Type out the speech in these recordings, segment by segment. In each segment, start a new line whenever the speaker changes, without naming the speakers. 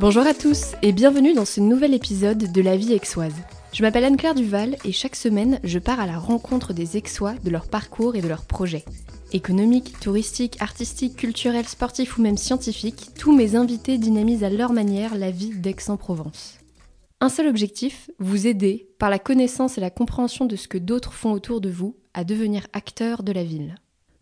Bonjour à tous et bienvenue dans ce nouvel épisode de La vie aixoise. Je m'appelle Anne-Claire Duval et chaque semaine, je pars à la rencontre des Aixois, de leur parcours et de leurs projets. Économiques, touristiques, artistiques, culturels, sportifs ou même scientifiques, tous mes invités dynamisent à leur manière la vie d'Aix-en-Provence. Un seul objectif, vous aider, par la connaissance et la compréhension de ce que d'autres font autour de vous, à devenir acteur de la ville.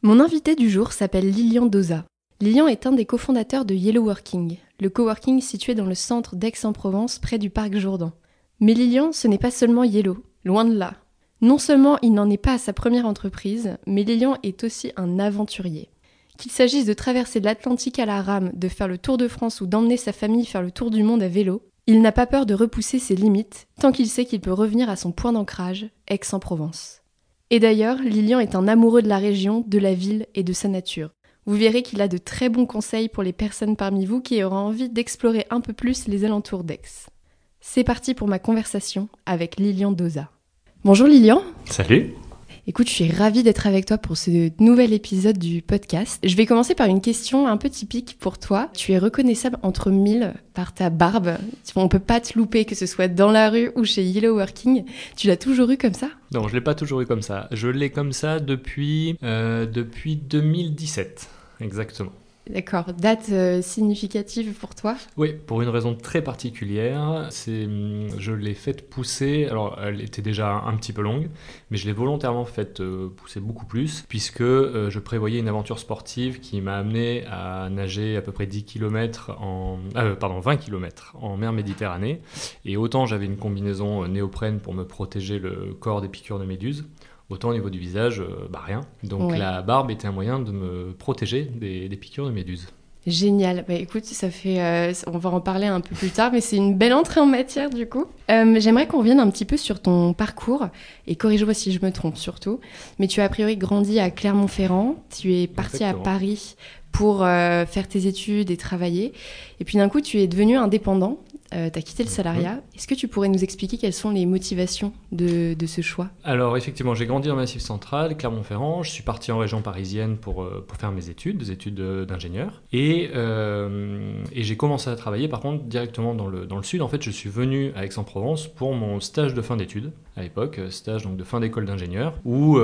Mon invité du jour s'appelle Lilian Doza. Lilian est un des cofondateurs de Yellow Working, le coworking situé dans le centre d'Aix-en-Provence près du parc Jourdan. Mais Lilian, ce n'est pas seulement Yellow, loin de là. Non seulement il n'en est pas à sa première entreprise, mais Lilian est aussi un aventurier. Qu'il s'agisse de traverser l'Atlantique à la rame, de faire le tour de France ou d'emmener sa famille faire le tour du monde à vélo, il n'a pas peur de repousser ses limites tant qu'il sait qu'il peut revenir à son point d'ancrage, Aix-en-Provence. Et d'ailleurs, Lilian est un amoureux de la région, de la ville et de sa nature. Vous verrez qu'il a de très bons conseils pour les personnes parmi vous qui auront envie d'explorer un peu plus les alentours d'Aix. C'est parti pour ma conversation avec Lilian Doza. Bonjour Lilian.
Salut.
Écoute, je suis ravie d'être avec toi pour ce nouvel épisode du podcast. Je vais commencer par une question un peu typique pour toi. Tu es reconnaissable entre mille par ta barbe. On peut pas te louper, que ce soit dans la rue ou chez Yellow Working. Tu l'as toujours eu comme ça?
Non, je l'ai pas toujours eu comme ça. Je l'ai comme ça depuis, euh, depuis 2017. Exactement.
D'accord. Date euh, significative pour toi?
Oui, pour une raison très particulière. C'est, hum, je l'ai faite pousser. Alors, elle était déjà un petit peu longue, mais je l'ai volontairement faite euh, pousser beaucoup plus, puisque euh, je prévoyais une aventure sportive qui m'a amené à nager à peu près 10 km en, pardon, 20 km en mer Méditerranée. Et autant j'avais une combinaison néoprène pour me protéger le corps des piqûres de méduses, Autant au niveau du visage, euh, bah rien. Donc la barbe était un moyen de me protéger des, piqûres de méduses.
Génial. Bah, écoute, ça fait, euh, on va en parler un peu plus tard, mais c'est une belle entrée en matière du coup. Euh, j'aimerais qu'on revienne un petit peu sur ton parcours et corrige-moi si je me trompe surtout. Mais tu as a priori grandi à Clermont-Ferrand. Tu es parti à Paris pour faire tes études et travailler. Et puis d'un coup, tu es devenu indépendant euh, tu as quitté le salariat. Est-ce que tu pourrais nous expliquer quelles sont les motivations de, ce choix?
Alors effectivement, j'ai grandi le Massif central, Clermont-Ferrand. Je suis parti en région parisienne pour, euh, pour faire mes études, des études d'ingénieur. Et, euh, et j'ai commencé à travailler par contre directement dans le, dans le sud. En fait, je suis venu à Aix-en-Provence pour mon stage de fin d'études à l'époque, stage donc de fin d'école d'ingénieur, où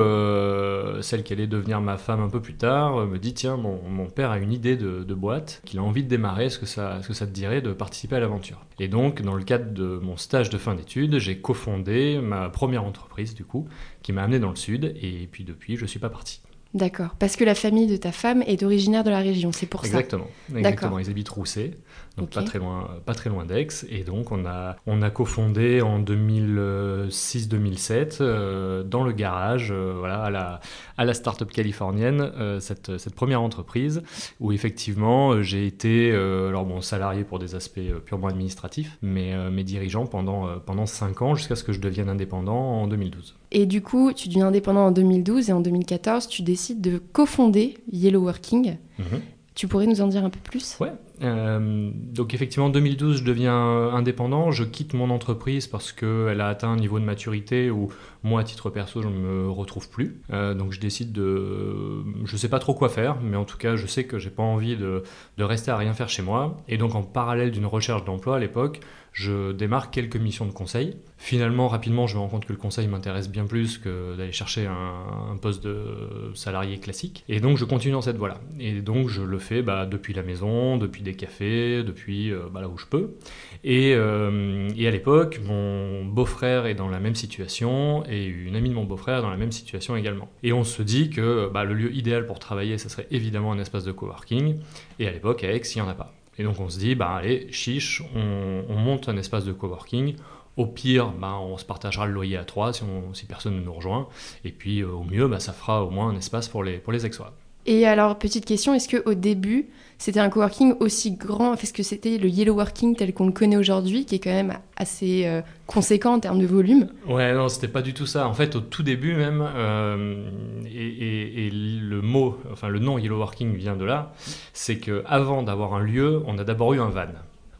celle qui allait devenir ma femme un peu plus tard me dit tiens, mon, père a une idée de, boîte qu'il a envie de démarrer, est-ce que, ça, est -ce que ça te dirait de participer à l'aventure? Et donc, dans le cadre de mon stage de fin d'études, j'ai cofondé ma première entreprise, du coup, qui m'a amené dans le sud. Et puis depuis, je ne suis pas parti.
D'accord. Parce que la famille de ta femme est originaire de la région, c'est pour
ça. Exactement. Exactement. Ils habitent Rousset donc pas très loin, pas très loin d'Aix. Et donc on a, on a cofondé en 2006-2007 euh, dans le garage, euh, voilà, à la, à la start-up californienne, euh, cette, cette, première entreprise où effectivement j'ai été, alors bon, salarié pour des aspects purement administratifs, mais, mais dirigeant pendant, pendant 5 ans jusqu'à ce que je devienne indépendant en 2012.
Et du coup, tu deviens indépendant en 2012 et en 2014, tu décides de cofonder Yellow Working. Mhm. Tu pourrais nous en dire un peu plus?
Ouais. Euh, donc effectivement, en 2012, je deviens indépendant. Je quitte mon entreprise parce qu'elle a atteint un niveau de maturité où moi, à titre perso, je ne me retrouve plus. Euh, donc je décide de... Je ne sais pas trop quoi faire, mais en tout cas, je sais que j'ai pas envie de, rester à rien faire chez moi. Et donc en parallèle d'une recherche d'emploi à l'époque, je démarre quelques missions de conseil. Finalement, rapidement, je me rends compte que le conseil m'intéresse bien plus que d'aller chercher un, poste de salarié classique. Et donc, je continue dans cette voie-là. Et donc, je le fais bah, depuis la maison, depuis des cafés, depuis euh, bah, là où je peux. Et, euh, et à l'époque, mon beau-frère est dans la même situation et une amie de mon beau-frère dans la même situation également. Et on se dit que bah, le lieu idéal pour travailler, ce serait évidemment un espace de coworking. Et à l'époque, à Aix, il n'y en a pas. Et donc on se dit, bah allez, chiche, on, monte un espace de coworking. Au pire, bah, on se partagera le loyer à trois si, si personne ne nous rejoint. Et puis euh, au mieux, bah, ça fera au moins un espace pour les, pour les ex-soies.
Et alors, petite question, est-ce qu'au début, c'était un coworking aussi grand Est-ce que c'était le Yellow Working tel qu'on le connaît aujourd'hui, qui est quand même assez euh, conséquent en termes de volume?
Ouais, non, c'était pas du tout ça. En fait, au tout début même, euh, et, le mot, enfin le nom Yellow Working vient de là, c'est qu'avant d'avoir un lieu, on a d'abord eu un van.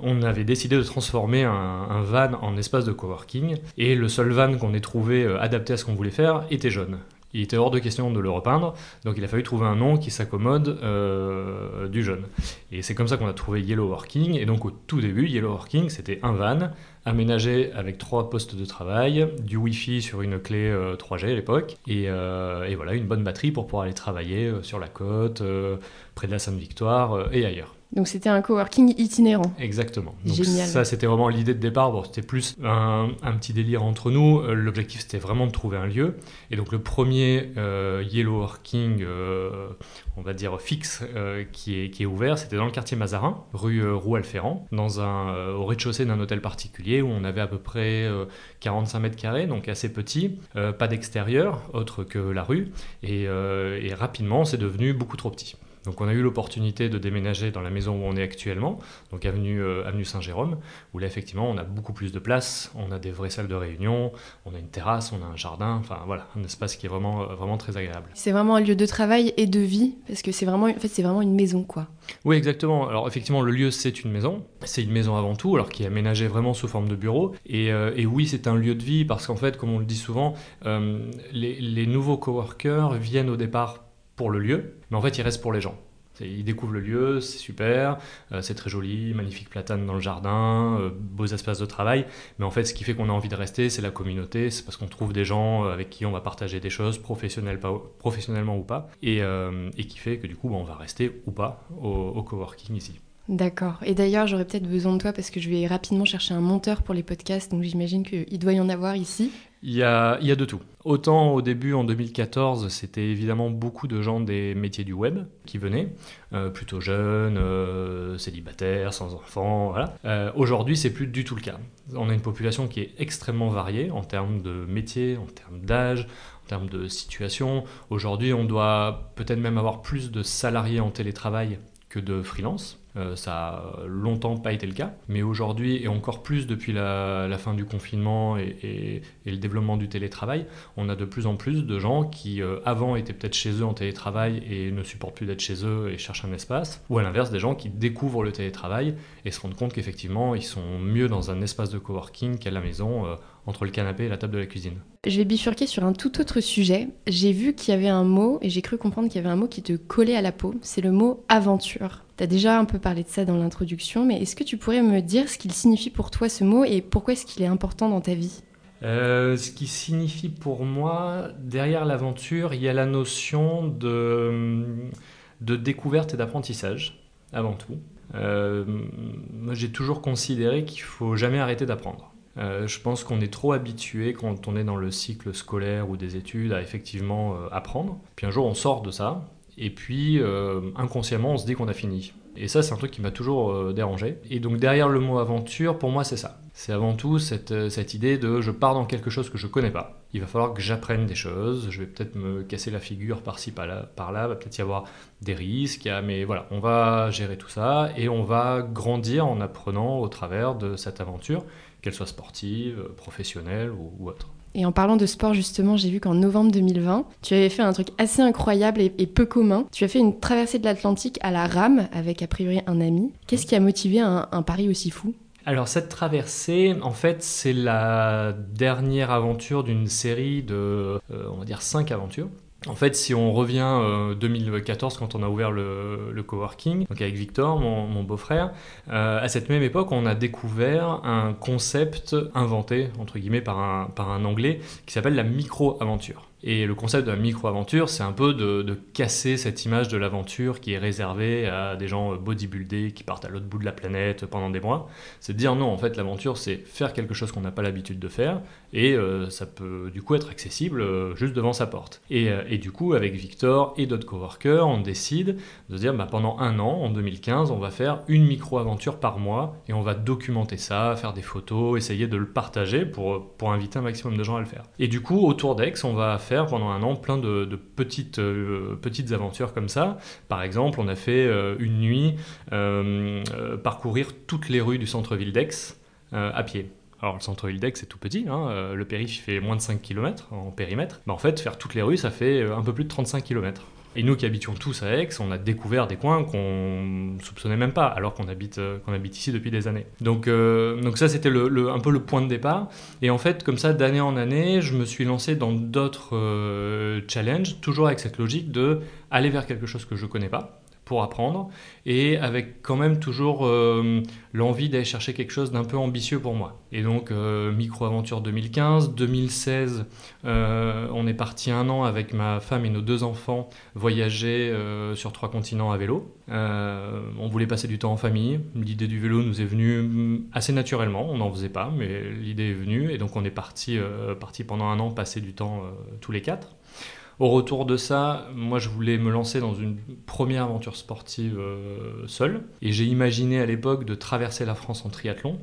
On avait décidé de transformer un, un, van en espace de coworking, et le seul van qu'on ait trouvé euh, adapté à ce qu'on voulait faire était jaune Il était hors de question de le repeindre, donc il a fallu trouver un nom qui s'accommode du jeune. Et c'est comme ça qu'on a trouvé Yellow Working. Et donc au tout début, Yellow Working, c'était un van aménagé avec trois postes de travail, du Wi-Fi sur une clé 3G à l'époque, et, et, voilà, une bonne batterie pour pouvoir aller travailler sur la côte, près de la Sainte-Victoire et ailleurs.
Donc c'était un coworking itinérant.
Exactement. Donc Génial. Ça, c'était vraiment l'idée de départ. Bon, c'était plus un, petit délire entre nous. Euh, l'objectif, c'était vraiment de trouver un lieu. Et donc le premier euh, Yellow Working, euh, on va dire fixe, qui, est, qui est ouvert, c'était dans le quartier Mazarin, rue Roual-Ferrand, dans un, au rez-de-chaussée d'un hôtel particulier où on avait à peu près 45 mètres carrés, donc assez petit, pas d'extérieur, autre que la rue. Et, et rapidement, c'est devenu beaucoup trop petit. Donc on a eu l'opportunité de déménager dans la maison où on est actuellement, donc avenue, euh, avenue Saint-Jérôme, où là effectivement on a beaucoup plus de place, on a des vraies salles de réunion, on a une terrasse, on a un jardin, enfin voilà, un espace qui est vraiment, euh, vraiment très agréable.
C'est vraiment un lieu de travail et de vie, parce que c'est vraiment, en fait, c'est vraiment une maison quoi.
Oui exactement, alors effectivement le lieu c'est une maison, c'est une maison avant tout, alors qui est aménagée vraiment sous forme de bureau, et, euh, et oui c'est un lieu de vie, parce qu'en fait comme on le dit souvent, les, les nouveaux coworkers viennent au départ pour le lieu, mais en fait, il reste pour les gens. Ils découvrent le lieu, c'est super, euh, c'est très joli, magnifique platane dans le jardin, euh, beaux espaces de travail. Mais en fait, ce qui fait qu'on a envie de rester, c'est la communauté, c'est parce qu'on trouve des gens euh, avec qui on va partager des choses, professionnellement ou pas, et, qui fait que du coup, bah, on va rester ou pas au, au coworking ici.
D'accord. Et d'ailleurs, j'aurais peut-être besoin de toi parce que je vais rapidement chercher un monteur pour les podcasts, donc j'imagine qu'il doit y en avoir ici.
Il y, a, il y a de tout. Autant au début, en 2014, c'était évidemment beaucoup de gens des métiers du web qui venaient, euh, plutôt jeunes, euh, célibataires, sans enfants, voilà. Euh, aujourd'hui, c'est plus du tout le cas. On a une population qui est extrêmement variée en termes de métiers, en termes d'âge, en termes de situation. Aujourd'hui, on doit peut-être même avoir plus de salariés en télétravail que de freelance. Euh, ça a longtemps pas été le cas, mais aujourd'hui, et encore plus depuis la, fin du confinement et, le développement du télétravail, on a de plus en plus de gens qui, euh, avant, étaient peut-être chez eux en télétravail et ne supportent plus d'être chez eux et cherchent un espace, ou à l'inverse, des gens qui découvrent le télétravail et se rendent compte qu'effectivement, ils sont mieux dans un espace de coworking qu'à la maison. Euh, entre le canapé et la table de la cuisine.
Je vais bifurquer sur un tout autre sujet. J'ai vu qu'il y avait un mot, et j'ai cru comprendre qu'il y avait un mot qui te collait à la peau, c'est le mot aventure. Tu as déjà un peu parlé de ça dans l'introduction, mais est-ce que tu pourrais me dire ce qu'il signifie pour toi ce mot et pourquoi est-ce qu'il est important dans ta vie?
Euh, ce qui signifie pour moi, derrière l'aventure, il y a la notion de, de découverte et d'apprentissage, avant tout. Euh, moi, j'ai toujours considéré qu'il faut jamais arrêter d'apprendre. Euh, je pense qu'on est trop habitué quand on est dans le cycle scolaire ou des études à effectivement apprendre. Puis un jour on sort de ça et puis, euh, inconsciemment, on se dit qu'on a fini. Et ça, c'est un truc qui m'a toujours euh, dérangé. Et donc, derrière le mot aventure, pour moi, c'est ça. C'est avant tout cette, euh, cette, idée de je pars dans quelque chose que je connais pas. Il va falloir que j'apprenne des choses. Je vais peut-être me casser la figure par-ci, par-là. Par là. Va peut-être y avoir des risques. Mais voilà, on va gérer tout ça et on va grandir en apprenant au travers de cette aventure, qu'elle soit sportive, professionnelle ou autre.
Et en parlant de sport, justement, j'ai vu qu'en novembre 2020, tu avais fait un truc assez incroyable et, peu commun. Tu as fait une traversée de l'Atlantique à la rame avec a priori un ami. Qu'est-ce qui a motivé un, pari aussi fou?
Alors cette traversée, en fait, c'est la dernière aventure d'une série de, euh, on va dire, cinq aventures. En fait, si on revient euh, 2014, quand on a ouvert le, le coworking, donc avec Victor, mon, beau-frère, euh, à cette même époque, on a découvert un concept inventé, entre guillemets, par un, par un Anglais, qui s'appelle la micro-aventure. Et le concept de la micro-aventure, c'est un peu de, casser cette image de l'aventure qui est réservée à des gens bodybuildés qui partent à l'autre bout de la planète pendant des mois. C'est de dire non, en fait, l'aventure, c'est faire quelque chose qu'on n'a pas l'habitude de faire, et euh, ça peut du coup être accessible euh, juste devant sa porte. Euh, et, du coup, avec Victor et d'autres coworkers, on décide de dire bah, pendant un an, en 2015, on va faire une micro-aventure par mois, et on va documenter ça, faire des photos, essayer de le partager pour, pour inviter un maximum de gens à le faire. Et du coup, autour d'Aix, on va faire pendant un an plein de, petites, euh, petites aventures comme ça. Par exemple, on a fait euh, une nuit euh, parcourir toutes les rues du centre-ville d'Aix à pied. Alors le centre-ville d'Aix c'est tout petit, hein, le périph' fait moins de 5 km en périmètre. Mais en fait, faire toutes les rues, ça fait un peu plus de 35 km. Et nous qui habitions tous à Aix, on a découvert des coins qu'on soupçonnait même pas, alors qu'on habite, qu'on habite ici depuis des années. Donc, donc ça, c'était le, un peu le point de départ. Et en fait, comme ça, d'année en année, je me suis lancé dans d'autres challenges, toujours avec cette logique de aller vers quelque chose que je connais pas pour apprendre et avec quand même toujours euh, l'envie d'aller chercher quelque chose d'un peu ambitieux pour moi. Et donc euh, Micro-aventure 2015, 2016, euh, on est parti un an avec ma femme et nos deux enfants voyager sur trois continents à vélo. on voulait passer du temps en famille. L'idée du vélo nous est venue mm, assez naturellement. On n'en faisait pas, mais l'idée est venue et donc on est parti, parti pendant un an passer du temps tous les quatre. Au retour de ça, moi je voulais me lancer dans une première aventure sportive euh, seule. Et j'ai imaginé à l'époque de traverser la France en triathlon.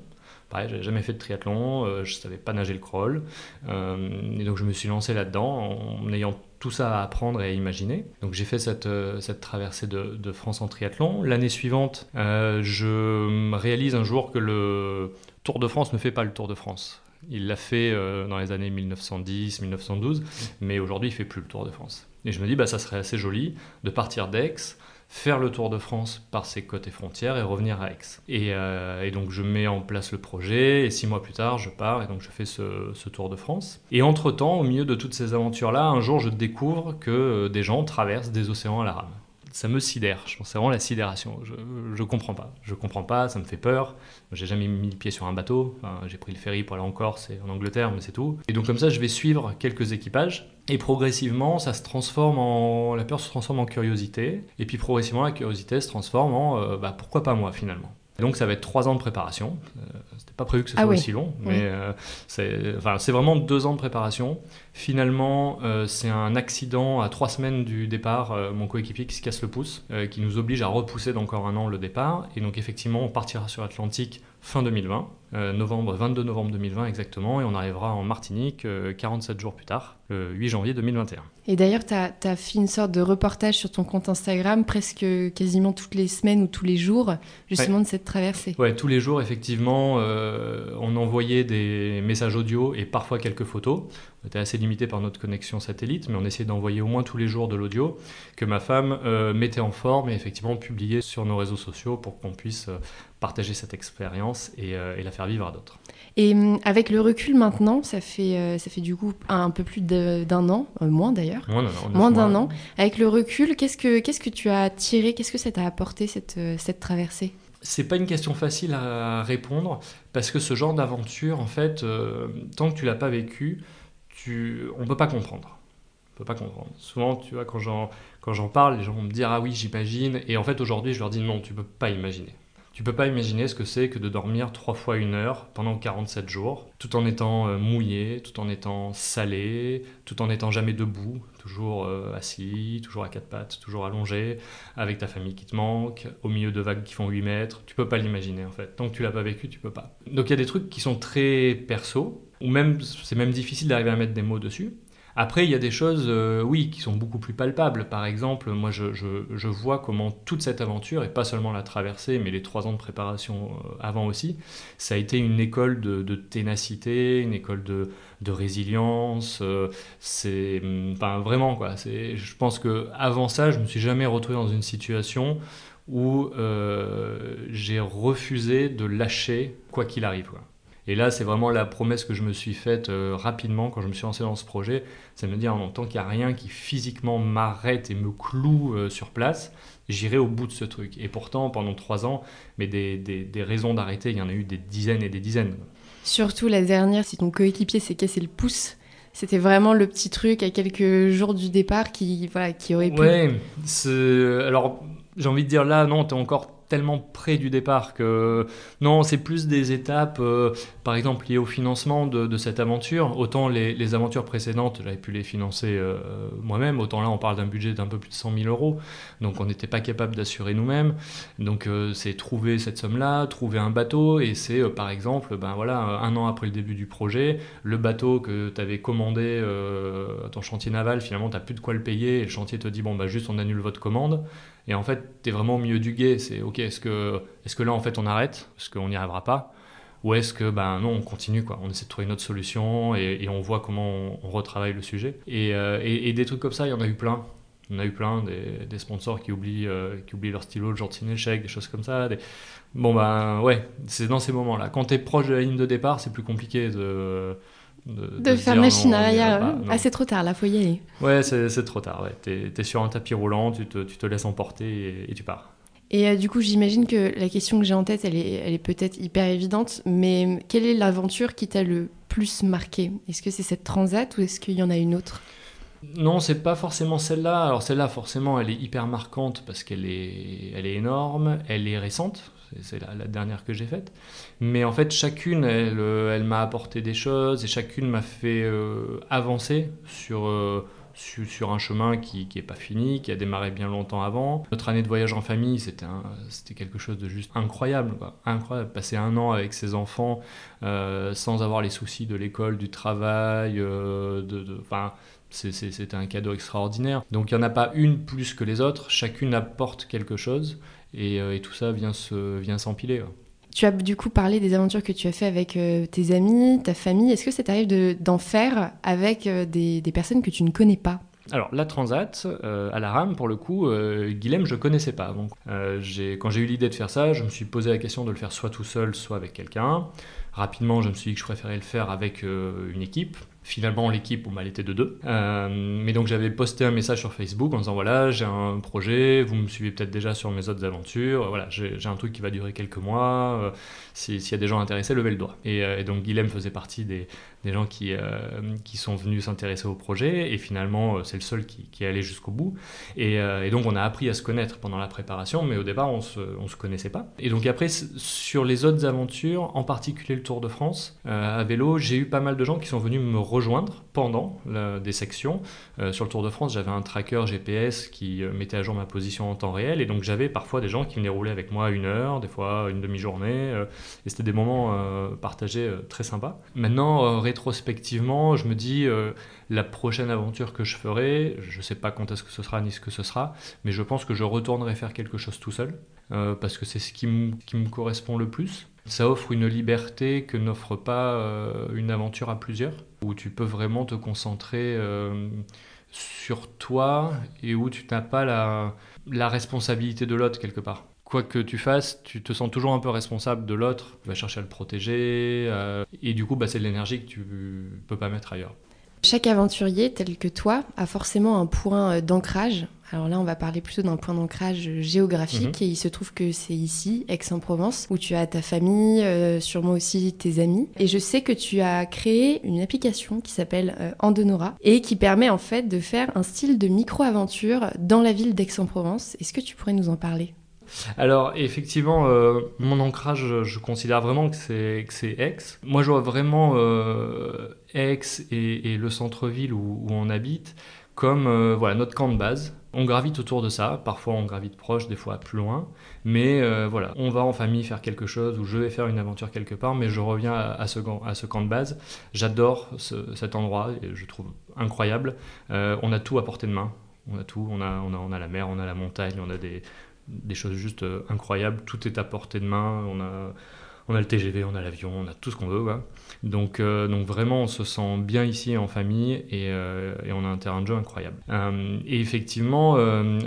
Pareil, j'avais jamais fait de triathlon, euh, je savais pas nager le crawl. Euh, et donc je me suis lancé là-dedans en ayant tout ça à apprendre et à imaginer. Donc j'ai fait cette, cette traversée de, de, France en triathlon. L'année suivante, je réalise un jour que le Tour de France ne fait pas le Tour de France. Il l'a fait euh, dans les années 1910, 1912, mais aujourd'hui il fait plus le Tour de France. Et je me dis, bah, ça serait assez joli de partir d'Aix, faire le Tour de France par ses côtes et frontières et revenir à Aix. Et, euh, donc je mets en place le projet et six mois plus tard je pars et donc je fais ce, ce Tour de France. Et entre-temps, au milieu de toutes ces aventures-là, un jour je découvre que euh, des gens traversent des océans à la rame ça me sidère. Je pense c'est vraiment la sidération. Je, je comprends pas. Je comprends pas, ça me fait peur. J'ai jamais mis le pied sur un bateau. j'ai pris le ferry pour aller en Corse et en Angleterre, mais c'est tout. Et donc comme ça, je vais suivre quelques équipages. Et progressivement, ça se transforme en la peur se transforme en curiosité. Et puis progressivement, la curiosité se transforme en euh, bah, pourquoi pas moi finalement. Donc ça va être trois ans de préparation. Euh, c'était pas prévu que ce ah soit aussi long, mais euh, c'est enfin, vraiment deux ans de préparation. Finalement, euh, c'est un accident à trois semaines du départ, mon coéquipier qui se casse le pouce, qui nous oblige à repousser d'encore un an le départ. Et donc effectivement, on partira sur Atlantique fin 2020, novembre, 22 novembre 2020 exactement, et on arrivera en Martinique 47 jours plus tard, le 8 janvier 2021.
Et d'ailleurs, tu as, as, fait une sorte de reportage sur ton compte Instagram presque quasiment toutes les semaines ou tous les jours, justement de cette traversée.
Ouais, tous les jours, effectivement, on envoyait des messages audio et parfois quelques photos. On était assez limité par notre connexion satellite, mais on essayait d'envoyer au moins tous les jours de l'audio que ma femme euh, mettait en forme et effectivement publiait sur nos réseaux sociaux pour qu'on puisse euh, partager cette expérience euh, et, la faire vivre à d'autres.
Et hum, avec le recul maintenant, ça fait, ça fait du coup un, peu plus d'un an, moins d'ailleurs, moins d'un an. Avec le recul, qu'est-ce que, qu'est-ce que tu as tiré, qu'est-ce que ça t'a apporté cette, cette traversée?
C'est pas une question facile à répondre parce que ce genre d'aventure, en fait, tant que tu l'as pas vécu, tu, on peut pas comprendre. On peut pas comprendre. Souvent, tu vois, quand j'en, quand j'en parle, les gens vont me dire ah oui, j'imagine. Et en fait, aujourd'hui, je leur dis non, tu peux pas imaginer. Tu peux pas imaginer ce que c'est que de dormir trois fois une heure pendant 47 jours, tout en étant euh, mouillé, tout en étant salé, tout en étant jamais debout, toujours euh, assis, toujours à quatre pattes, toujours allongé, avec ta famille qui te manque, au milieu de vagues qui font 8 mètres. Tu peux pas l'imaginer en fait. Tant que tu l'as pas vécu, tu peux pas. Donc il y a des trucs qui sont très perso, ou même c'est même difficile d'arriver à mettre des mots dessus. Après, il y a des choses, euh, oui, qui sont beaucoup plus palpables. Par exemple, moi, je, vois comment toute cette aventure, et pas seulement la traversée, mais les trois ans de préparation euh, avant aussi, ça a été une école de, ténacité, une école de, de résilience. Euh, c'est, enfin, vraiment, quoi. C'est, je pense que avant ça, je me suis jamais retrouvé dans une situation où j'ai refusé de lâcher quoi qu'il arrive. Et là, c'est vraiment la promesse que je me suis faite euh, rapidement quand je me suis lancé dans ce projet, c'est de me dire, en tant qu'il n'y a rien qui physiquement m'arrête et me cloue euh, sur place, j'irai au bout de ce truc. Et pourtant, pendant trois ans, mais des, des, raisons d'arrêter, il y en a eu des dizaines et des dizaines.
Surtout la dernière, si ton coéquipier s'est cassé le pouce, c'était vraiment le petit truc à quelques jours du départ qui, voilà, qui aurait pu...
Ouais, alors j'ai envie de dire là, non, tu es encore tellement près du départ que non, c'est plus des étapes, euh, par exemple liées au financement de, cette aventure. Autant les, aventures précédentes, j'avais pu les financer euh, moi-même, autant là on parle d'un budget d'un peu plus de 100 000 euros, donc on n'était pas capable d'assurer nous-mêmes. Donc euh, c'est trouver cette somme-là, trouver un bateau, et c'est par exemple, ben voilà, un an après le début du projet, le bateau que tu avais commandé à ton chantier naval, finalement tu n'as plus de quoi le payer, et le chantier te dit bon bah juste on annule votre commande. Et en fait, tu es vraiment au milieu du guet. C'est ok, est-ce que, est que là, en fait, on arrête Parce qu'on n'y arrivera pas? Ou est-ce que, ben non, on continue, quoi. On essaie de trouver une autre solution et, on voit comment on, retravaille le sujet. Euh, et, des trucs comme ça, il y en a eu plein. On a eu plein, des, sponsors qui oublient, qui oublient leur stylo le jour de signer le des choses comme ça. Bon, ben ouais, c'est dans ces moments-là. Quand tu es proche de la ligne de départ, c'est plus compliqué de
de, faire machine arrière. Ah, c'est trop tard, là, faut y aller.
Ouais, c'est trop tard. Ouais. Tu es, sur un tapis roulant, tu te, tu te laisses emporter et, tu pars.
Et euh, du coup, j'imagine que la question que j'ai en tête, elle est, elle est peut-être hyper évidente, mais quelle est l'aventure qui t'a le plus marqué? Est-ce que c'est cette transat ou est-ce qu'il y en a une autre?
Non, c'est pas forcément celle-là. Alors celle-là, forcément, elle est hyper marquante parce qu'elle est, elle est énorme, elle est récente c'est la, dernière que j'ai faite. Mais en fait, chacune, elle, euh, elle m'a apporté des choses et chacune m'a fait euh, avancer sur, euh, sur, un chemin qui n'est pas fini, qui a démarré bien longtemps avant. Notre année de voyage en famille, c'était quelque chose de juste incroyable. Incroyable. Passer un an avec ses enfants sans avoir les soucis de l'école, du travail, de. de c'était un cadeau extraordinaire. Donc il n'y en a pas une plus que les autres, chacune apporte quelque chose. Euh, et, tout ça vient se vient s'empiler.
Tu as du coup parlé des aventures que tu as fait avec euh, tes amis, ta famille. Est-ce que ça t'arrive d'en faire avec euh, des, des, personnes que tu ne connais pas?
Alors, la Transat, à la rame, pour le coup, Guilhem, je connaissais pas. Donc, quand j'ai eu l'idée de faire ça, je me suis posé la question de le faire soit tout seul, soit avec quelqu'un. Rapidement, je me suis dit que je préférais le faire avec une équipe. Finalement, l'équipe, on elle était de deux. Euh, mais donc, j'avais posté un message sur Facebook en disant voilà, j'ai un projet, vous me suivez peut-être déjà sur mes autres aventures. Voilà, j'ai un truc qui va durer quelques mois. Euh, s'il y a des gens intéressés, levez le doigt. Et, euh, donc, Guilhem faisait partie des, des gens qui, qui sont venus s'intéresser au projet. Et finalement, c'est le seul qui, qui est allé jusqu'au bout. Et, et, donc, on a appris à se connaître pendant la préparation, mais au départ, on se, on se connaissait pas. Et donc, après, sur les autres aventures, en particulier le Tour de France, à vélo, j'ai eu pas mal de gens qui sont venus me rejoindre pendant des sections. Euh, sur le Tour de France, j'avais un tracker GPS qui euh, mettait à jour ma position en temps réel, et donc j'avais parfois des gens qui venaient rouler avec moi une heure, des fois une demi-journée, euh, et c'était des moments partagés très sympas. Maintenant, rétrospectivement, je me dis, la prochaine aventure que je ferai, je ne sais pas quand est-ce que ce sera ni ce que ce sera, mais je pense que je retournerai faire quelque chose tout seul, parce que c'est ce qui me correspond le plus. Ça offre une liberté que n'offre pas euh, une aventure à plusieurs, où tu peux vraiment te concentrer euh, sur toi et où tu n'as pas la, responsabilité de l'autre quelque part. Quoi que tu fasses, tu te sens toujours un peu responsable de l'autre, tu vas chercher à le protéger, euh, et du coup, bah, c'est de l'énergie que tu peux pas mettre ailleurs.
Chaque aventurier, tel que toi, a forcément un point d'ancrage alors là, on va parler plutôt d'un point d'ancrage géographique mhm. et il se trouve que c'est ici, Aix-en-Provence, où tu as ta famille, euh, sûrement aussi tes amis. Et je sais que tu as créé une application qui s'appelle euh, Andonora et qui permet en fait de faire un style de micro-aventure dans la ville d'Aix-en-Provence. Est-ce que tu pourrais nous en parler?
Alors effectivement, euh, mon ancrage, je considère vraiment que c'est Aix. Moi, je vois vraiment Aix et, le centre-ville où, on habite comme voilà notre camp de base. On gravite autour de ça, parfois on gravite proche, des fois plus loin, mais euh, voilà, on va en famille faire quelque chose ou je vais faire une aventure quelque part, mais je reviens à, ce, camp de base. J'adore cet endroit, et je trouve incroyable. Euh, on a tout à portée de main, on a tout, on a, on a, la mer, on a la montagne, on a des, des choses juste euh, incroyables, tout est à portée de main, on a on a le TGV, on a l'avion, on a tout ce qu'on veut. Donc, euh, donc vraiment, on se sent bien ici en famille et, euh, on a un terrain de jeu incroyable. Euh, et effectivement,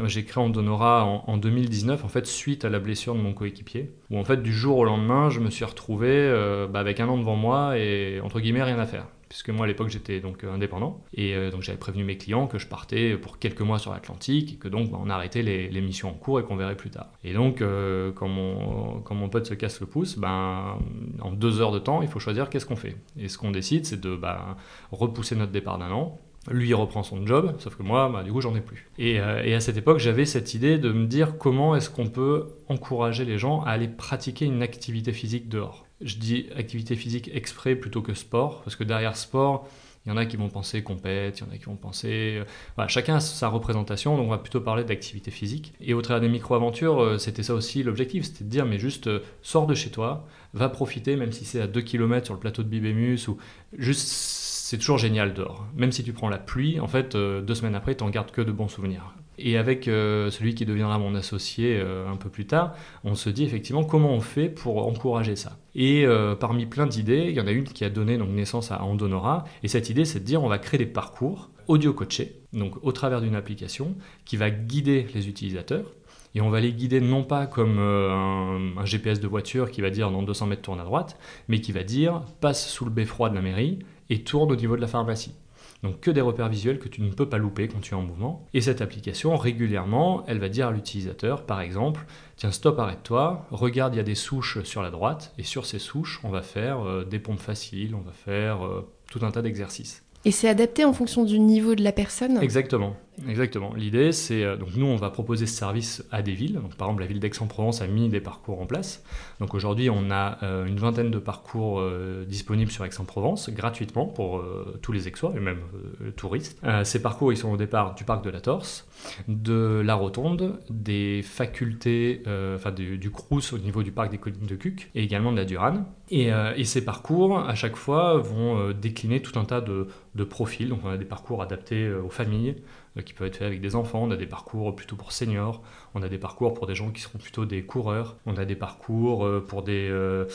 j'ai créé Andonora en, en 2019, en fait, suite à la blessure de mon coéquipier, où en fait, du jour au lendemain, je me suis retrouvé bah, avec un an devant moi et entre guillemets rien à faire puisque moi à l'époque j'étais donc euh, indépendant et euh, donc j'avais prévenu mes clients que je partais pour quelques mois sur l'Atlantique et que donc bah, on arrêtait les, missions en cours et qu'on verrait plus tard. Et donc euh, quand, mon, quand, mon, pote se casse le pouce, ben, en deux heures de temps il faut choisir qu'est-ce qu'on fait. Et ce qu'on décide c'est de ben, repousser notre départ d'un an lui, il reprend son job, sauf que moi, bah, du coup, j'en ai plus. Et, à cette époque, j'avais cette idée de me dire comment est-ce qu'on peut encourager les gens à aller pratiquer une activité physique dehors je dis activité physique exprès plutôt que sport, parce que derrière sport, il y en a qui vont penser compète, il y en a qui vont penser... Euh, voilà, chacun a sa représentation, donc on va plutôt parler d'activité physique. Et au travers des micro-aventures, euh, c'était ça aussi l'objectif, c'était de dire, mais juste, euh, sors de chez toi, va profiter, même si c'est à 2 km sur le plateau de Bibémus, ou juste c'est toujours génial dehors. Même si tu prends la pluie, en fait, deux semaines après, tu n'en gardes que de bons souvenirs. Et avec celui qui deviendra mon associé un peu plus tard, on se dit effectivement comment on fait pour encourager ça. Et parmi plein d'idées, il y en a une qui a donné donc, naissance à Andonora. Et cette idée, c'est de dire on va créer des parcours audio coachés, donc au travers d'une application qui va guider les utilisateurs et on va les guider non pas comme euh, un, GPS de voiture qui va dire dans 200 mètres tourne à droite, mais qui va dire passe sous le beffroi de la mairie et tourne au niveau de la pharmacie. Donc que des repères visuels que tu ne peux pas louper quand tu es en mouvement. Et cette application, régulièrement, elle va dire à l'utilisateur, par exemple, tiens, stop, arrête-toi, regarde, il y a des souches sur la droite, et sur ces souches, on va faire euh, des pompes faciles, on va faire euh, tout un tas d'exercices.
Et c'est adapté en fonction du niveau de la personne?
Exactement. Exactement. L'idée, c'est euh, donc nous, on va proposer ce service à des villes. Donc, par exemple, la ville d'Aix-en-Provence a mis des parcours en place. Donc aujourd'hui, on a euh, une vingtaine de parcours euh, disponibles sur Aix-en-Provence gratuitement pour tous les Aixois et même touristes. ces parcours, ils sont au départ du parc de la Torse, de la Rotonde, des facultés, enfin du, du Crous au niveau du parc des collines de Cuc et également de la Durane. Et, ces parcours, à chaque fois, vont décliner tout un tas de, profils. Donc on a des parcours adaptés aux familles qui peuvent être faits avec des enfants, on a des parcours plutôt pour seniors, on a des parcours pour des gens qui seront plutôt des coureurs, on a des parcours euh, pour des, euh,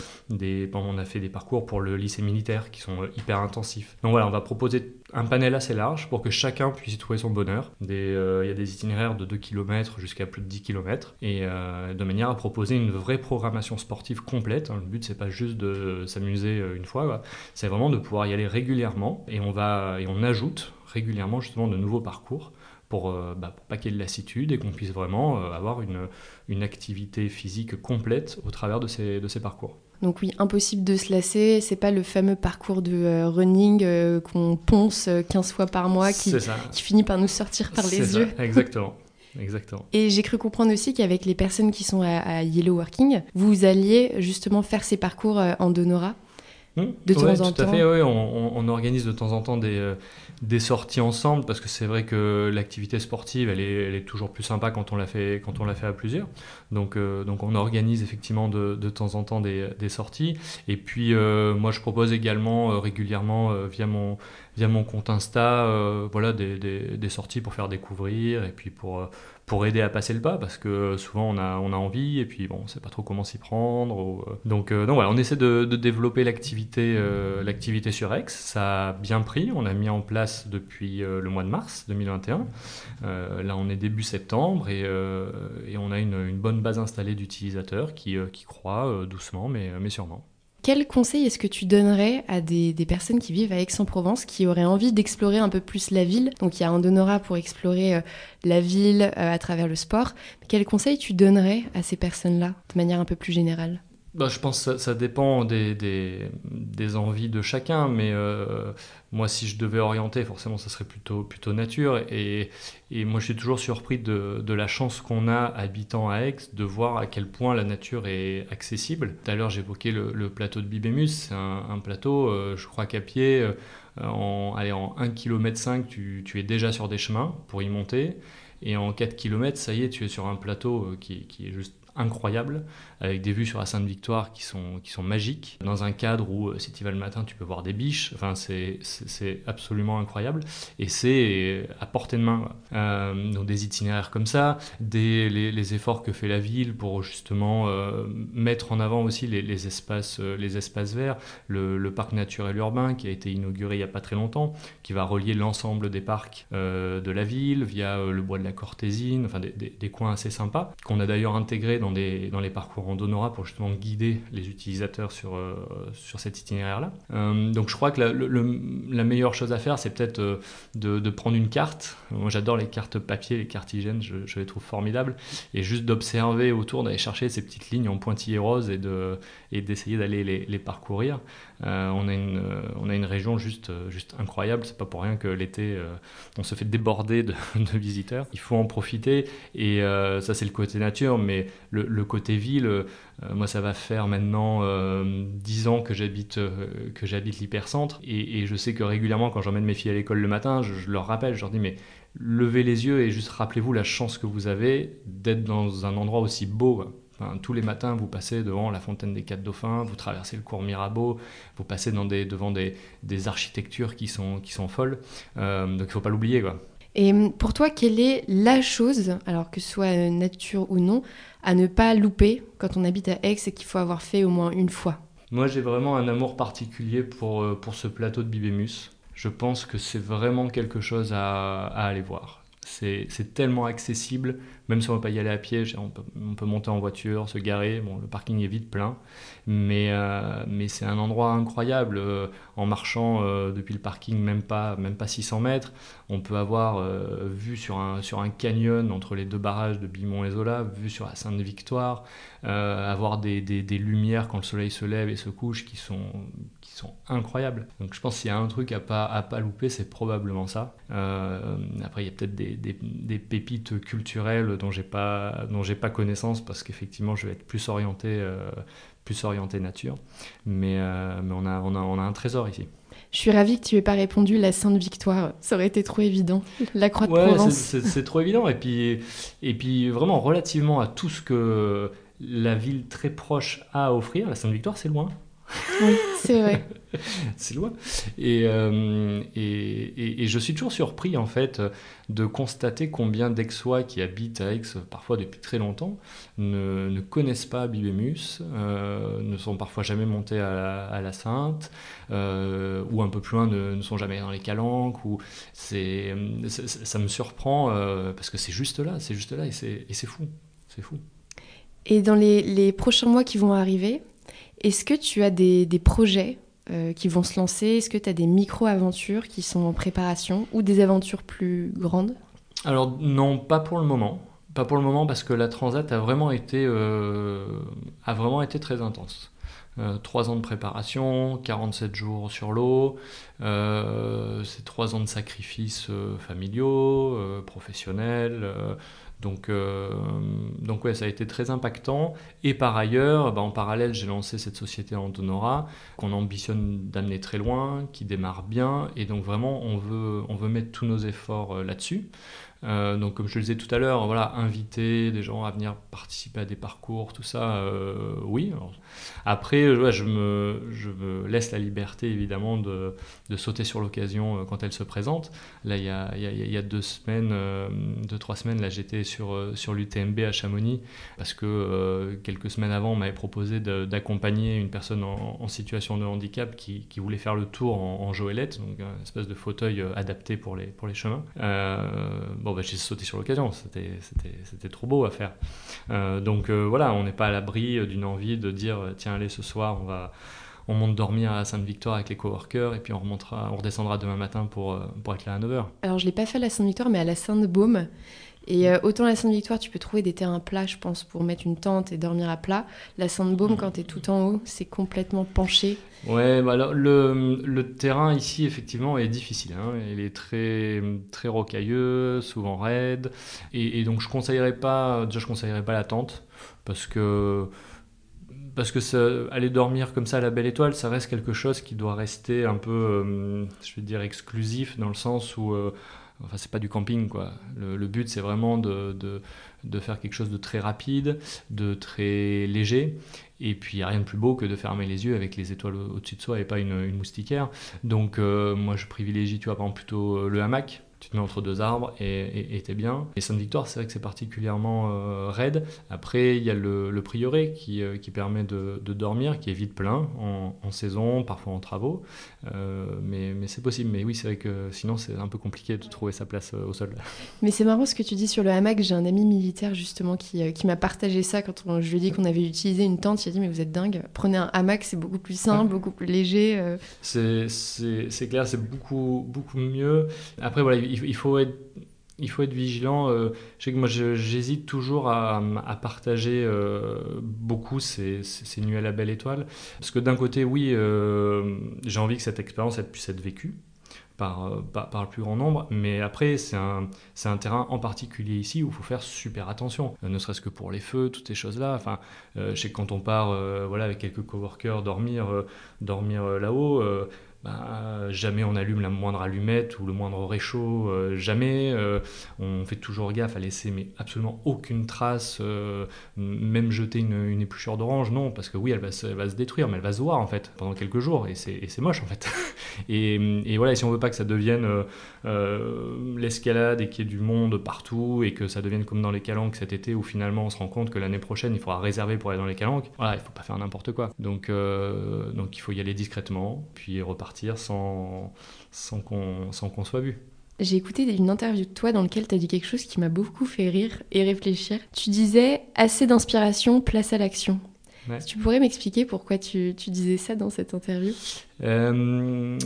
on a fait des parcours pour le lycée militaire qui sont hyper intensifs. Donc voilà, on va proposer un panel assez large pour que chacun puisse y trouver son bonheur. Il y a des itinéraires de 2 km jusqu'à plus de 10 km et de manière à proposer une vraie programmation sportive complète. Le but c'est pas juste de s'amuser une fois, c'est vraiment de pouvoir y aller régulièrement et on va et on ajoute régulièrement justement de nouveaux parcours pour, euh, pas qu'il y ait de lassitude et qu'on puisse vraiment euh, avoir une, une, activité physique complète au travers de ces, de ces parcours.
Donc oui, impossible de se lasser, c'est pas le fameux parcours de euh, running qu'on ponce 15 fois par mois qui, qui, finit par nous sortir par les yeux.
Exactement. Exactement.
Et j'ai cru comprendre aussi qu'avec les personnes qui sont à, Yellow Working, vous alliez justement faire ces parcours en Donora.
De temps en tout à fait, oui. On, organise de temps en temps des, euh, des sorties ensemble parce que c'est vrai que l'activité sportive, elle est, elle est, toujours plus sympa quand on la fait, quand on la fait à plusieurs. Donc, euh, donc on organise effectivement de, de temps en temps des, des sorties. Et puis, euh, moi, je propose également régulièrement via mon via mon compte Insta, voilà, des, des, des, sorties pour faire découvrir et puis pour pour aider à passer le pas parce que souvent on a, on a envie et puis bon, on sait pas trop comment s'y prendre. Euh, donc, euh, donc voilà, on essaie de, développer l'activité euh, l'activité sur X. Ça a bien pris, on a mis en place depuis le mois de mars 2021. là, on est début septembre et, et on a une, une, bonne base installée d'utilisateurs qui, qui croient doucement mais, mais sûrement.
Quel conseil est-ce que tu donnerais à des, personnes qui vivent à Aix-en-Provence, qui auraient envie d'explorer un peu plus la ville? Donc il y a Andonora pour explorer euh, la ville euh, à travers le sport. Quel conseil tu donnerais à ces personnes-là, de manière un peu plus générale?
Bah, je pense que ça, dépend des, des, envies de chacun, mais euh, moi, si je devais orienter, forcément, ça serait plutôt, plutôt nature. Et, et moi, je suis toujours surpris de, de la chance qu'on a, habitant à Aix, de voir à quel point la nature est accessible. Tout à l'heure, j'évoquais le, plateau de Bibémus. C'est un, plateau, euh, je crois qu'à pied, euh, en, en 1 km, tu, tu es déjà sur des chemins pour y monter. Et en 4 km, ça y est, tu es sur un plateau qui, qui est juste incroyable, avec des vues sur la Sainte-Victoire qui sont, qui sont magiques, dans un cadre où euh, si tu vas le matin, tu peux voir des biches, enfin c'est absolument incroyable, et c'est à portée de main. Euh, donc des itinéraires comme ça, des, les, efforts que fait la ville pour justement euh, mettre en avant aussi les, espaces, les espaces verts, le, parc naturel urbain qui a été inauguré il n'y a pas très longtemps, qui va relier l'ensemble des parcs de la ville via le bois de la Cortésine, enfin des, des coins assez sympas, qu'on a d'ailleurs intégré dans dans, les parcours Randonora pour justement guider les utilisateurs sur, euh, sur cet itinéraire-là. Euh, donc je crois que la, meilleure chose à faire, c'est peut-être euh, de, prendre une carte. Moi j'adore les cartes papier, les cartes hygiène, je, les trouve formidables. Et juste d'observer autour, d'aller chercher ces petites lignes en pointillés roses et, de, et d'essayer d'aller les, parcourir. On, a une, on a une région juste, juste incroyable. C'est pas pour rien que l'été, on se fait déborder de, visiteurs. Il faut en profiter. Et ça, c'est le côté nature. Mais le côté ville, euh, moi ça va faire maintenant euh, dix 10 ans que j'habite euh, que j'habite l'hypercentre et, et, je sais que régulièrement quand j'emmène mes filles à l'école le matin, je, leur rappelle, je leur dis mais levez les yeux et juste rappelez-vous la chance que vous avez d'être dans un endroit aussi beau. Tous les matins, vous passez devant la fontaine des Quatre Dauphins, vous traversez le cours Mirabeau, vous passez dans des, devant des, des, architectures qui sont, qui sont folles. donc il ne faut pas l'oublier.
Et hum, pour toi, quelle est la chose, alors que ce soit euh, nature ou non, à ne pas louper quand on habite à Aix et qu'il faut avoir fait au moins une fois?
Moi, j'ai vraiment un amour particulier pour, euh, pour ce plateau de Bibémus. Je pense que c'est vraiment quelque chose à, à aller voir. C'est tellement accessible, même si on ne veut pas y aller à pied, on peut, on peut, monter en voiture, se garer, bon, le parking est vite plein, mais, euh, mais c'est un endroit incroyable. Euh, en marchant euh, depuis le parking, même pas, même pas 600 mètres, on peut avoir euh, vu sur un, canyon entre les deux barrages de Bimont et Zola, vu sur la Sainte-Victoire, avoir des, lumières quand le soleil se lève et se couche qui sont, incroyables. Donc je pense qu'il y a un truc à pas, pas louper, c'est probablement ça. après, il y a peut-être des, pépites culturelles dont j'ai pas, dont j'ai pas connaissance parce qu'effectivement, je vais être plus orienté plus orienté nature. Mais, euh, mais on, a, on, a, on a un trésor ici.
Je suis ravie que tu aies pas répondu la Sainte Victoire. Ça aurait été trop évident. La Croix de
ouais,
Provence.
C'est trop évident. Et puis, et puis vraiment, relativement à tout ce que la ville très proche a à offrir, la Sainte Victoire, c'est loin.
Oui, c'est vrai.
c'est loin. Et, euh, et, et, et, je suis toujours surpris, en fait, de constater combien d'Aixois qui habitent à Aix, parfois depuis très longtemps, ne, connaissent pas Bibémus, euh, ne sont parfois jamais montés à la, Sainte, euh, ou un peu plus loin, ne, sont jamais dans les Calanques. C'est, ça me surprend, parce que c'est juste là, c'est juste là, et c'est fou. C'est fou.
Et dans les, les prochains mois qui vont arriver, est-ce que tu as des, des projets euh, qui vont se lancer Est-ce que tu as des micro-aventures qui sont en préparation ou des aventures plus grandes?
Alors non, pas pour le moment. Pas pour le moment parce que la Transat a vraiment été, euh, a vraiment été très intense. Euh, 3 ans de préparation, 47 jours sur l'eau, euh, c'est 3 ans de sacrifices familiaux, professionnels, donc, euh, donc ouais, ça a été très impactant. Et par ailleurs, bah, en parallèle, j'ai lancé cette société Antonora qu'on ambitionne d'amener très loin, qui démarre bien. Et donc vraiment, on veut, on veut mettre tous nos efforts euh, là-dessus. Euh, donc comme je le disais tout à l'heure, voilà, inviter des gens à venir participer à des parcours, tout ça, euh, oui. Après, ouais, je, me, laisse la liberté évidemment de, sauter sur l'occasion quand elle se présente. Là, il y a, deux semaines, euh, deux trois semaines, là, j'étais sur sur l'UTMB à Chamonix parce que euh, quelques semaines avant, on m'avait proposé d'accompagner une personne en, situation de handicap qui, voulait faire le tour en, en Joëlette, donc une espèce de fauteuil adapté pour les pour les chemins. Bon, bah, j'ai sauté sur l'occasion, c'était trop beau à faire. Euh, donc euh, voilà, on n'est pas à l'abri d'une envie de dire tiens, allez, ce soir, on va. On monte dormir à Sainte-Victoire avec les coworkers et puis on remontera, on redescendra demain matin pour, pour être là à 9h.
Alors je ne l'ai pas fait à la Sainte-Victoire mais à la Sainte-Baume. Et euh, autant la Sainte-Victoire, tu peux trouver des terrains plats, je pense, pour mettre une tente et dormir à plat. La Sainte-Baume, quand tu es tout en haut, c'est complètement penché.
Ouais, bah alors, le, le, terrain ici, effectivement, est difficile. Hein. Il est très, très rocailleux, souvent raide. Et, et donc, je conseillerais pas, déjà, je conseillerais pas la tente parce que parce que ça, aller dormir comme ça à la belle étoile, ça reste quelque chose qui doit rester un peu, euh, je vais dire, exclusif dans le sens où, euh, enfin, c'est pas du camping quoi. Le, but c'est vraiment de, de, faire quelque chose de très rapide, de très léger. Et puis, il n'y a rien de plus beau que de fermer les yeux avec les étoiles au-dessus de soi et pas une, une moustiquaire. Donc, euh, moi, je privilégie, tu vois, par exemple, plutôt le hamac tu te mets entre deux arbres et t'es bien. Et Sainte-Victoire, c'est vrai que c'est particulièrement euh, raide. Après, il y a le, le prieuré qui, euh, qui permet de, dormir, qui est vite plein en saison, parfois en travaux. Euh, mais, mais c'est possible. Mais oui, c'est vrai que sinon, c'est un peu compliqué de trouver sa place euh, au sol.
Mais c'est marrant ce que tu dis sur le hamac. J'ai un ami militaire justement qui, euh, qui m'a partagé ça quand on, je lui ai dit qu'on avait utilisé une tente. Il a dit, mais vous êtes dingue, prenez un hamac, c'est beaucoup plus simple, ouais. beaucoup plus léger.
C'est clair, c'est beaucoup, beaucoup mieux. Après, voilà, il, il faut être il faut être vigilant. Euh, je sais que moi, j'hésite toujours à, partager euh, beaucoup ces, ces, nuits à la belle étoile. Parce que d'un côté, oui, euh, j'ai envie que cette expérience elle puisse être vécue. Par, le plus grand nombre, mais après c'est un, terrain en particulier ici où il faut faire super attention, ne serait-ce que pour les feux, toutes ces choses-là. Enfin, je sais que quand on part voilà, avec quelques coworkers dormir, dormir là-haut, bah, jamais on allume la moindre allumette ou le moindre réchaud, euh, jamais. Euh, on fait toujours gaffe à laisser mais absolument aucune trace, euh, même jeter une, épluchure d'orange, non, parce que oui, elle va, se, détruire, mais elle va se voir en fait pendant quelques jours, et c'est moche en fait. et, voilà, si on veut pas que ça devienne l'escalade et qu'il y ait du monde partout, et que ça devienne comme dans les calanques cet été, où finalement on se rend compte que l'année prochaine il faudra réserver pour aller dans les calanques, voilà, il faut pas faire n'importe quoi. Donc il faut y aller discrètement, puis repartir sans, sans qu'on soit vu.
J'ai écouté une interview de toi dans laquelle tu as dit quelque chose qui m'a beaucoup fait rire et réfléchir. Tu disais assez d'inspiration, place à l'action. Tu pourrais m'expliquer pourquoi tu, tu, disais ça dans cette interview?
Euh,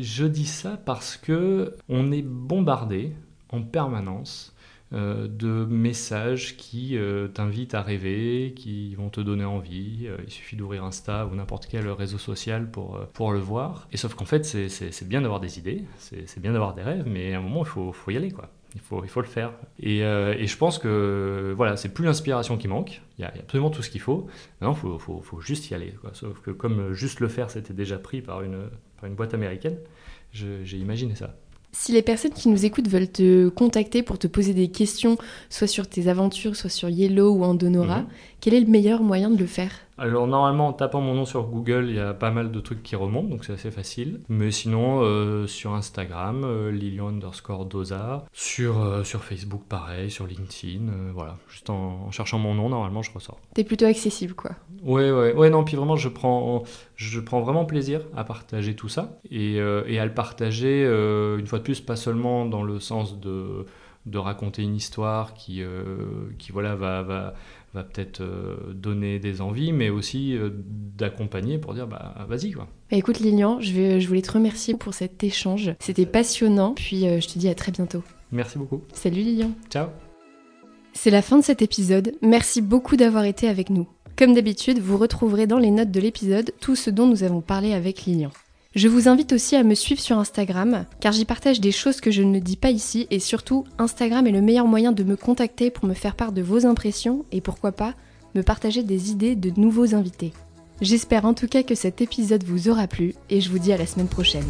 Je dis ça parce que on est bombardé en permanence de messages qui euh, t'invitent à rêver, qui vont te donner envie. Euh, il suffit d'ouvrir Insta ou n'importe quel réseau social pour, pour le voir. Et sauf qu'en fait, c'est bien d'avoir des idées, c'est bien d'avoir des rêves, mais à un moment, il faut, faut y aller, quoi. Il faut, il faut le faire. Et, et je pense que voilà, c'est plus l'inspiration qui manque. Il y, a, absolument tout ce qu'il faut. Maintenant, il faut, faut, faut, juste y aller. Quoi. Sauf que comme juste le faire, c'était déjà pris par une, par une boîte américaine, j'ai imaginé ça.
Si les personnes qui nous écoutent veulent te contacter pour te poser des questions, soit sur tes aventures, soit sur Yellow ou Andonora, mhm. quel est le meilleur moyen de le faire?
Alors normalement en tapant mon nom sur Google, il y a pas mal de trucs qui remontent, donc c'est assez facile. Mais sinon euh, sur Instagram, euh, Lilian underscore Dosa, sur, euh, sur Facebook pareil, sur LinkedIn, voilà. Juste en, cherchant mon nom, normalement je ressors.
T'es plutôt accessible quoi.
Ouais, ouais, ouais, non, puis vraiment je prends, je prends vraiment plaisir à partager tout ça et, et à le partager une fois de plus, pas seulement dans le sens de de raconter une histoire qui, qui voilà, va, va, va peut-être euh, donner des envies, mais aussi euh, d'accompagner pour dire bah vas-y quoi.
Bah, écoute Lilian, je, vais, je voulais te remercier pour cet échange. C'était passionnant, puis euh, je te dis à très bientôt.
Merci beaucoup.
Salut Lilian.
Ciao.
C'est la fin de cet épisode. Merci beaucoup d'avoir été avec nous. Comme d'habitude, vous retrouverez dans les notes de l'épisode tout ce dont nous avons parlé avec Lilian. Je vous invite aussi à me suivre sur Instagram, car j'y partage des choses que je ne dis pas ici, et surtout, Instagram est le meilleur moyen de me contacter pour me faire part de vos impressions, et pourquoi pas, me partager des idées de nouveaux invités. J'espère en tout cas que cet épisode vous aura plu, et je vous dis à la semaine prochaine.